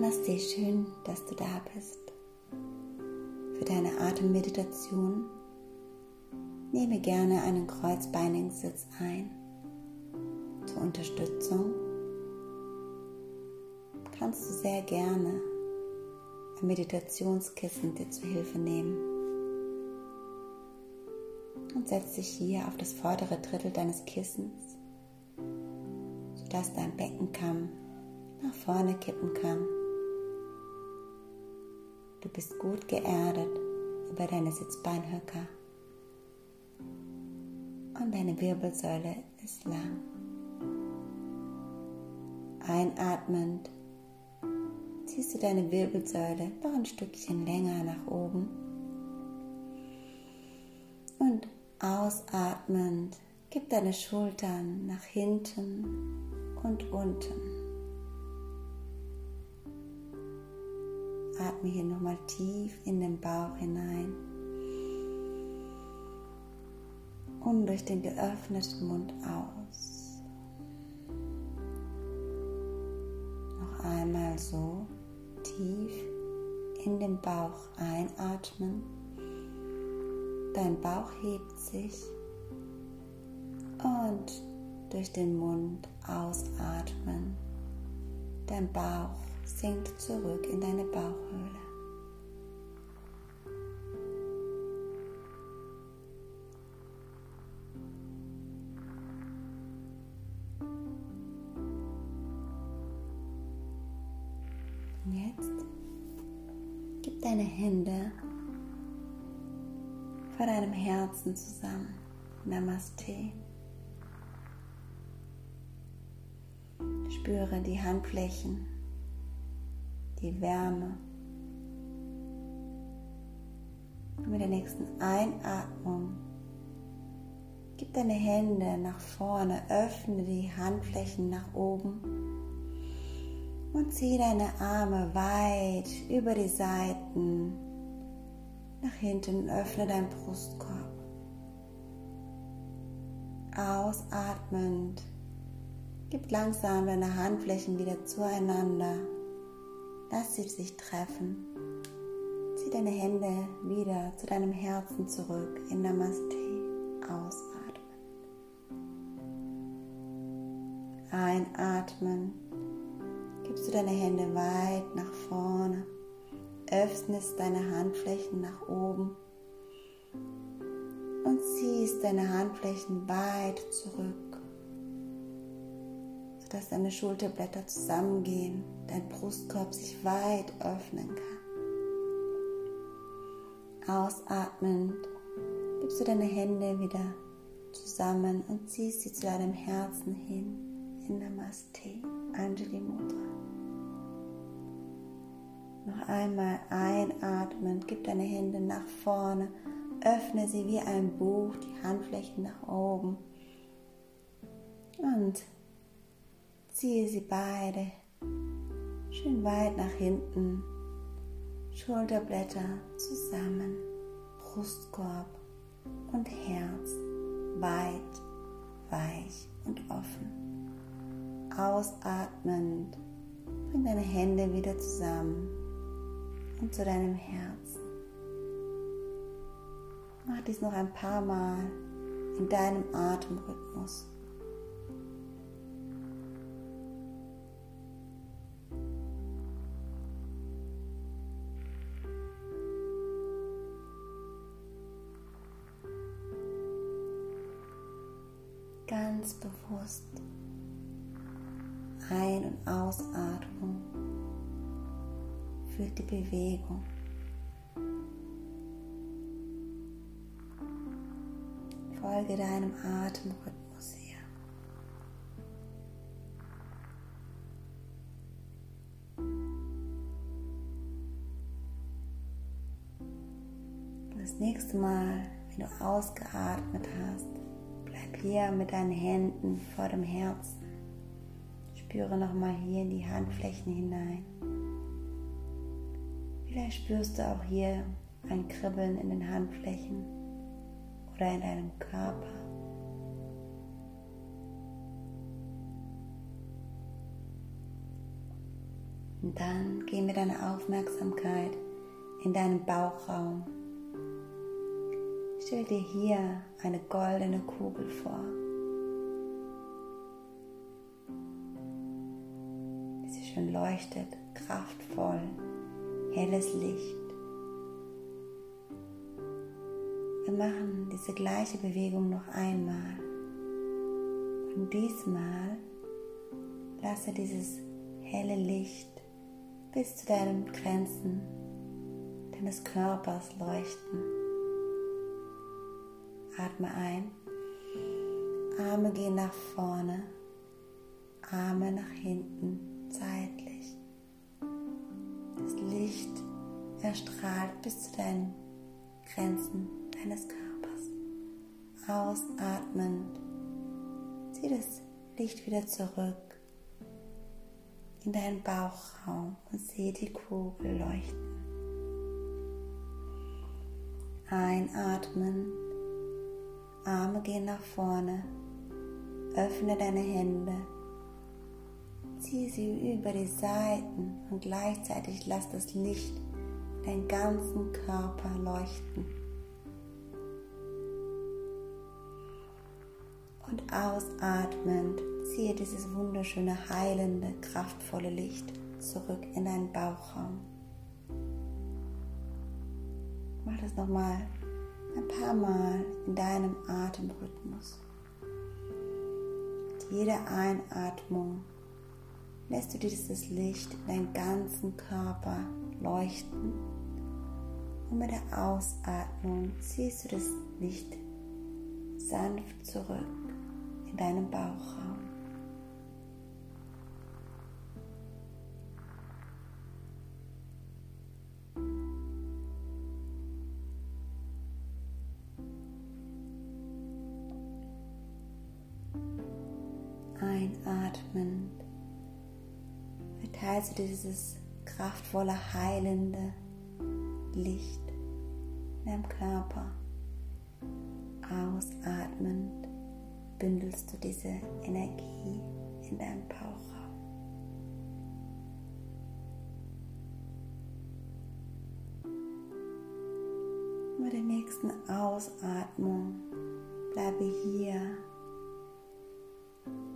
Namaste, schön, dass du da bist. Für deine Atemmeditation nehme gerne einen kreuzbeinigen Sitz ein. Zur Unterstützung kannst du sehr gerne ein Meditationskissen dir zu Hilfe nehmen und setz dich hier auf das vordere Drittel deines Kissens, sodass dein Beckenkamm nach vorne kippen kann. Du bist gut geerdet über deine Sitzbeinhöcker und deine Wirbelsäule ist lang. Einatmend ziehst du deine Wirbelsäule noch ein Stückchen länger nach oben und ausatmend gib deine Schultern nach hinten und unten. Atme hier nochmal tief in den Bauch hinein und durch den geöffneten Mund aus. Noch einmal so tief in den Bauch einatmen. Dein Bauch hebt sich und durch den Mund ausatmen. Dein Bauch sinkt zurück in deine Bauchhöhle. Jetzt gib deine Hände vor deinem Herzen zusammen. Namaste. Spüre die Handflächen die Wärme. Und mit der nächsten Einatmung gib deine Hände nach vorne, öffne die Handflächen nach oben und zieh deine Arme weit über die Seiten nach hinten öffne deinen Brustkorb. Ausatmend, gib langsam deine Handflächen wieder zueinander. Lass sie sich treffen. Zieh deine Hände wieder zu deinem Herzen zurück in Namaste. Ausatmen. Einatmen. Gibst du deine Hände weit nach vorne. Öffnest deine Handflächen nach oben. Und ziehst deine Handflächen weit zurück dass deine Schulterblätter zusammengehen, dein Brustkorb sich weit öffnen kann. Ausatmend gibst du deine Hände wieder zusammen und ziehst sie zu deinem Herzen hin in Namaste, Anjali Mudra. Noch einmal einatmen, gib deine Hände nach vorne, öffne sie wie ein Buch, die Handflächen nach oben und Ziehe sie beide schön weit nach hinten, Schulterblätter zusammen, Brustkorb und Herz weit, weich und offen. Ausatmend, bring deine Hände wieder zusammen und zu deinem Herzen. Mach dies noch ein paar Mal in deinem Atemrhythmus. Ganz bewusst Ein- und Ausatmung führt die Bewegung. Folge deinem Atemrhythmus hier. Das nächste Mal, wenn du ausgeatmet hast, hier mit deinen Händen vor dem Herzen. Spüre nochmal hier in die Handflächen hinein. Vielleicht spürst du auch hier ein Kribbeln in den Handflächen oder in deinem Körper. Und dann geh mit deiner Aufmerksamkeit in deinen Bauchraum. Stell dir hier eine goldene Kugel vor. Sie schön leuchtet, kraftvoll, helles Licht. Wir machen diese gleiche Bewegung noch einmal. Und diesmal lasse dieses helle Licht bis zu deinen Grenzen deines Körpers leuchten. Atme ein, Arme gehen nach vorne, Arme nach hinten, seitlich. Das Licht erstrahlt bis zu deinen Grenzen deines Körpers. Ausatmend, zieh das Licht wieder zurück in deinen Bauchraum und sehe die Kugel leuchten. Einatmen, Arme gehen nach vorne, öffne deine Hände, zieh sie über die Seiten und gleichzeitig lass das Licht deinen ganzen Körper leuchten. Und ausatmend ziehe dieses wunderschöne, heilende, kraftvolle Licht zurück in deinen Bauchraum. Mach das nochmal ein paar Mal in deinem Atemrhythmus. Mit jeder Einatmung lässt du dieses Licht in deinen ganzen Körper leuchten und mit der Ausatmung ziehst du das Licht sanft zurück in deinem Bauchraum. Dieses kraftvolle, heilende Licht in deinem Körper. Ausatmend bündelst du diese Energie in deinem Bauchraum. Mit der nächsten Ausatmung bleibe hier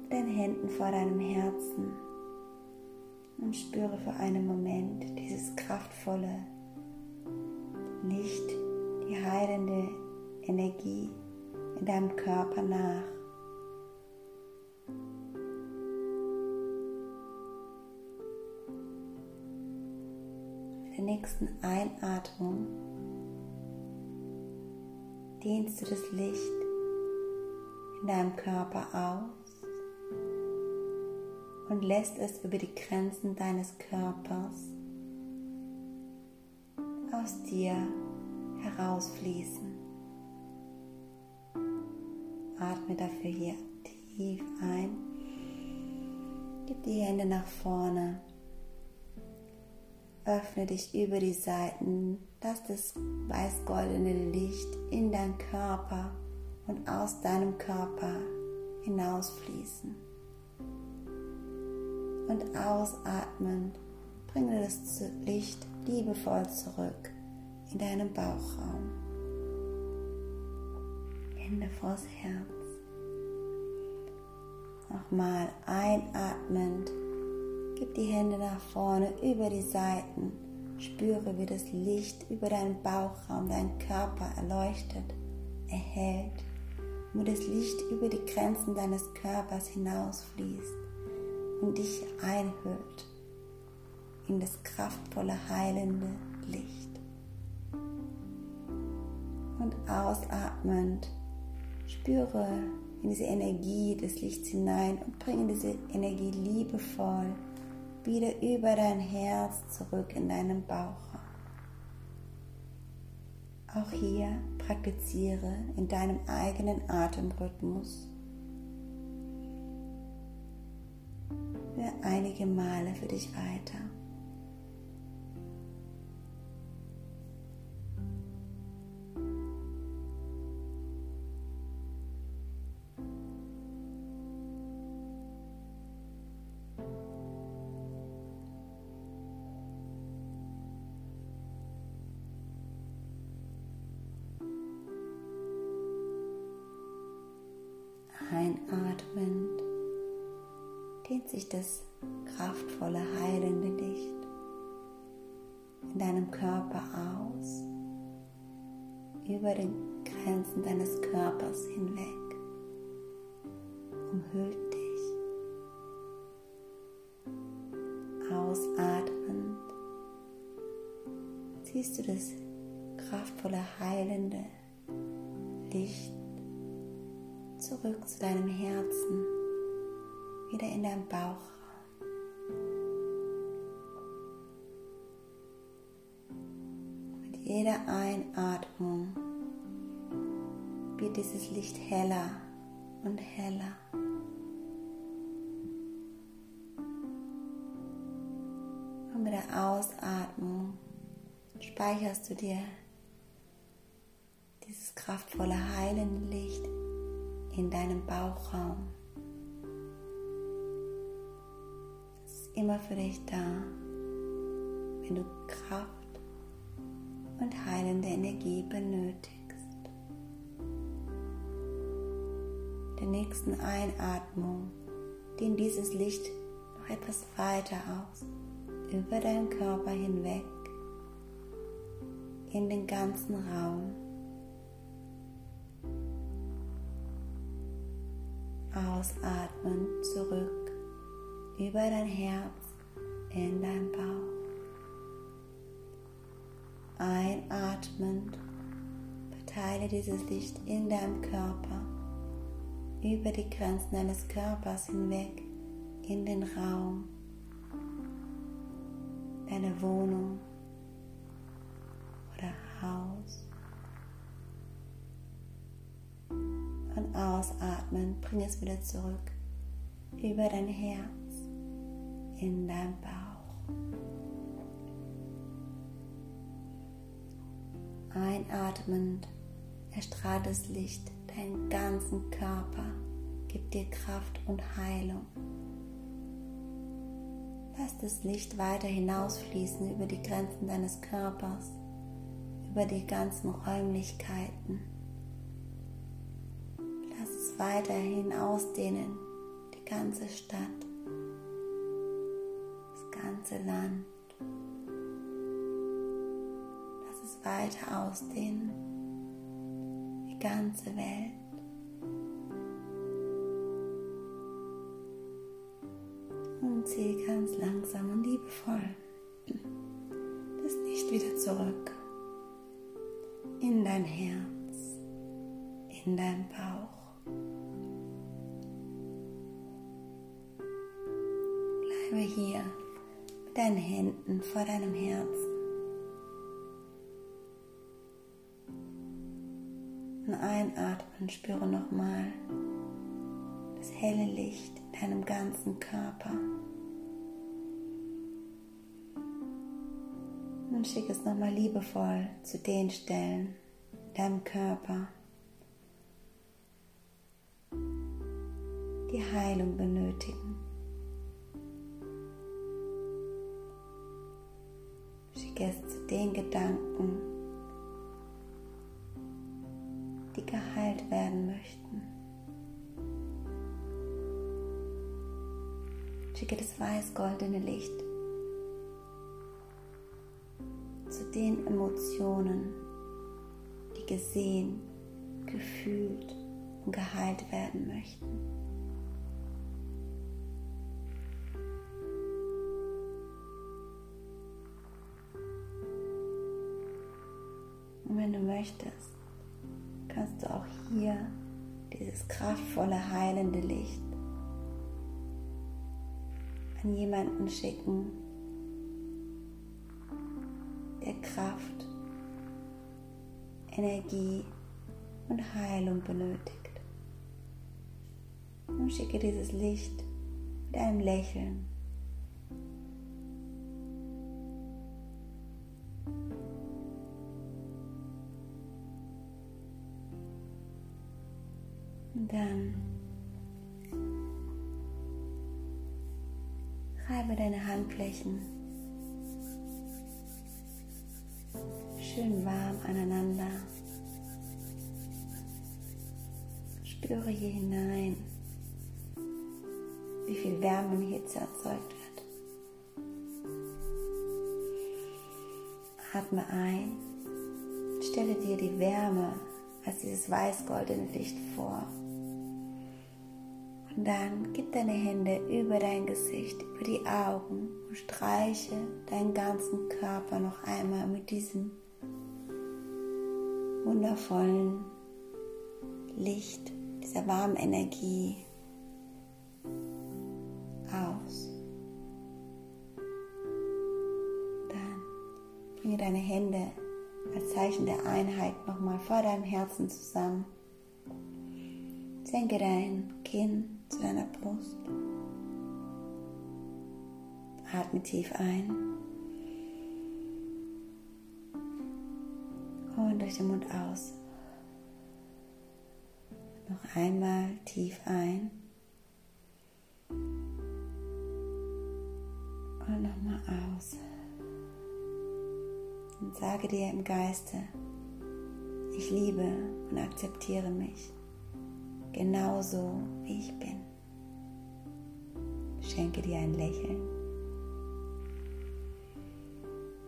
mit deinen Händen vor deinem Herzen und spüre für einen Moment dieses kraftvolle Licht, die heilende Energie in deinem Körper nach. der nächsten Einatmung dehnst du das Licht in deinem Körper aus und lässt es über die Grenzen deines Körpers aus dir herausfließen. Atme dafür hier tief ein. Gib die Hände nach vorne Öffne dich über die Seiten, lass das weiß-goldene Licht in deinen Körper und aus deinem Körper hinausfließen. Und ausatmend bringe das Licht liebevoll zurück in deinen Bauchraum. Hände vors Herz. Nochmal einatmend Gib die Hände nach vorne über die Seiten. Spüre, wie das Licht über deinen Bauchraum, deinen Körper erleuchtet, erhält wie das Licht über die Grenzen deines Körpers hinausfließt und dich einhüllt in das kraftvolle, heilende Licht. Und ausatmend spüre in diese Energie des Lichts hinein und bringe diese Energie liebevoll wieder über dein Herz zurück in deinen Bauch. Auch hier praktiziere in deinem eigenen Atemrhythmus einige Male für dich weiter. Sich das kraftvolle, heilende Licht in deinem Körper aus, über den Grenzen deines Körpers hinweg, umhüllt dich. Ausatmend ziehst du das kraftvolle, heilende Licht zurück zu deinem Herzen, wieder in deinem Bauchraum. Mit jeder Einatmung wird dieses Licht heller und heller. Und mit der Ausatmung speicherst du dir dieses kraftvolle, heilende Licht in deinem Bauchraum. Immer für dich da, wenn du Kraft und heilende Energie benötigst. Der nächsten Einatmung dehnt dieses Licht noch etwas weiter aus, über deinen Körper hinweg, in den ganzen Raum. Ausatmen zurück über dein Herz in dein Bauch. Einatmend verteile dieses Licht in deinem Körper über die Grenzen deines Körpers hinweg in den Raum, deine Wohnung oder Haus. und ausatmen, bring es wieder zurück über dein Herz in dein Bauch. Einatmend erstrahlt das Licht deinen ganzen Körper, gibt dir Kraft und Heilung. Lass das Licht weiter hinausfließen über die Grenzen deines Körpers, über die ganzen Räumlichkeiten weiterhin ausdehnen, die ganze Stadt, ganze Land. Lass es weiter ausdehnen, die ganze Welt. Und zieh ganz langsam und liebevoll das Licht wieder zurück in dein Herz, in dein Bauch. Bleibe hier deinen Händen vor deinem Herzen. Und einatmen, spüre nochmal das helle Licht in deinem ganzen Körper. Und schick es nochmal liebevoll zu den Stellen in deinem Körper, die Heilung benötigen. Schicke zu den Gedanken, die geheilt werden möchten. Schicke das weiß-goldene Licht zu den Emotionen, die gesehen, gefühlt und geheilt werden möchten. Wenn du möchtest, kannst du auch hier dieses kraftvolle, heilende Licht an jemanden schicken, der Kraft, Energie und Heilung benötigt. Und schicke dieses Licht mit einem Lächeln Dann reibe deine Handflächen schön warm aneinander. Spüre hier hinein wie viel Wärme und Hitze erzeugt wird. Atme ein, stelle dir die Wärme als dieses weiß-goldene Licht vor. Dann gib deine Hände über dein Gesicht, über die Augen und streiche deinen ganzen Körper noch einmal mit diesem wundervollen Licht, dieser warmen Energie aus. Dann bringe deine Hände als Zeichen der Einheit nochmal vor deinem Herzen zusammen. Senke dein Kinn zu deiner Brust. Atme tief ein. Und durch den Mund aus. Noch einmal tief ein. Und nochmal aus. Und sage dir im Geiste, ich liebe und akzeptiere mich genauso wie ich bin. Schenke dir ein Lächeln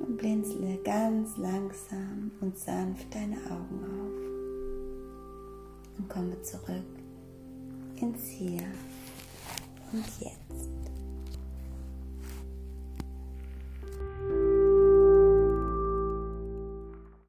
und blinzle ganz langsam und sanft deine Augen auf und komme zurück ins Hier und Jetzt.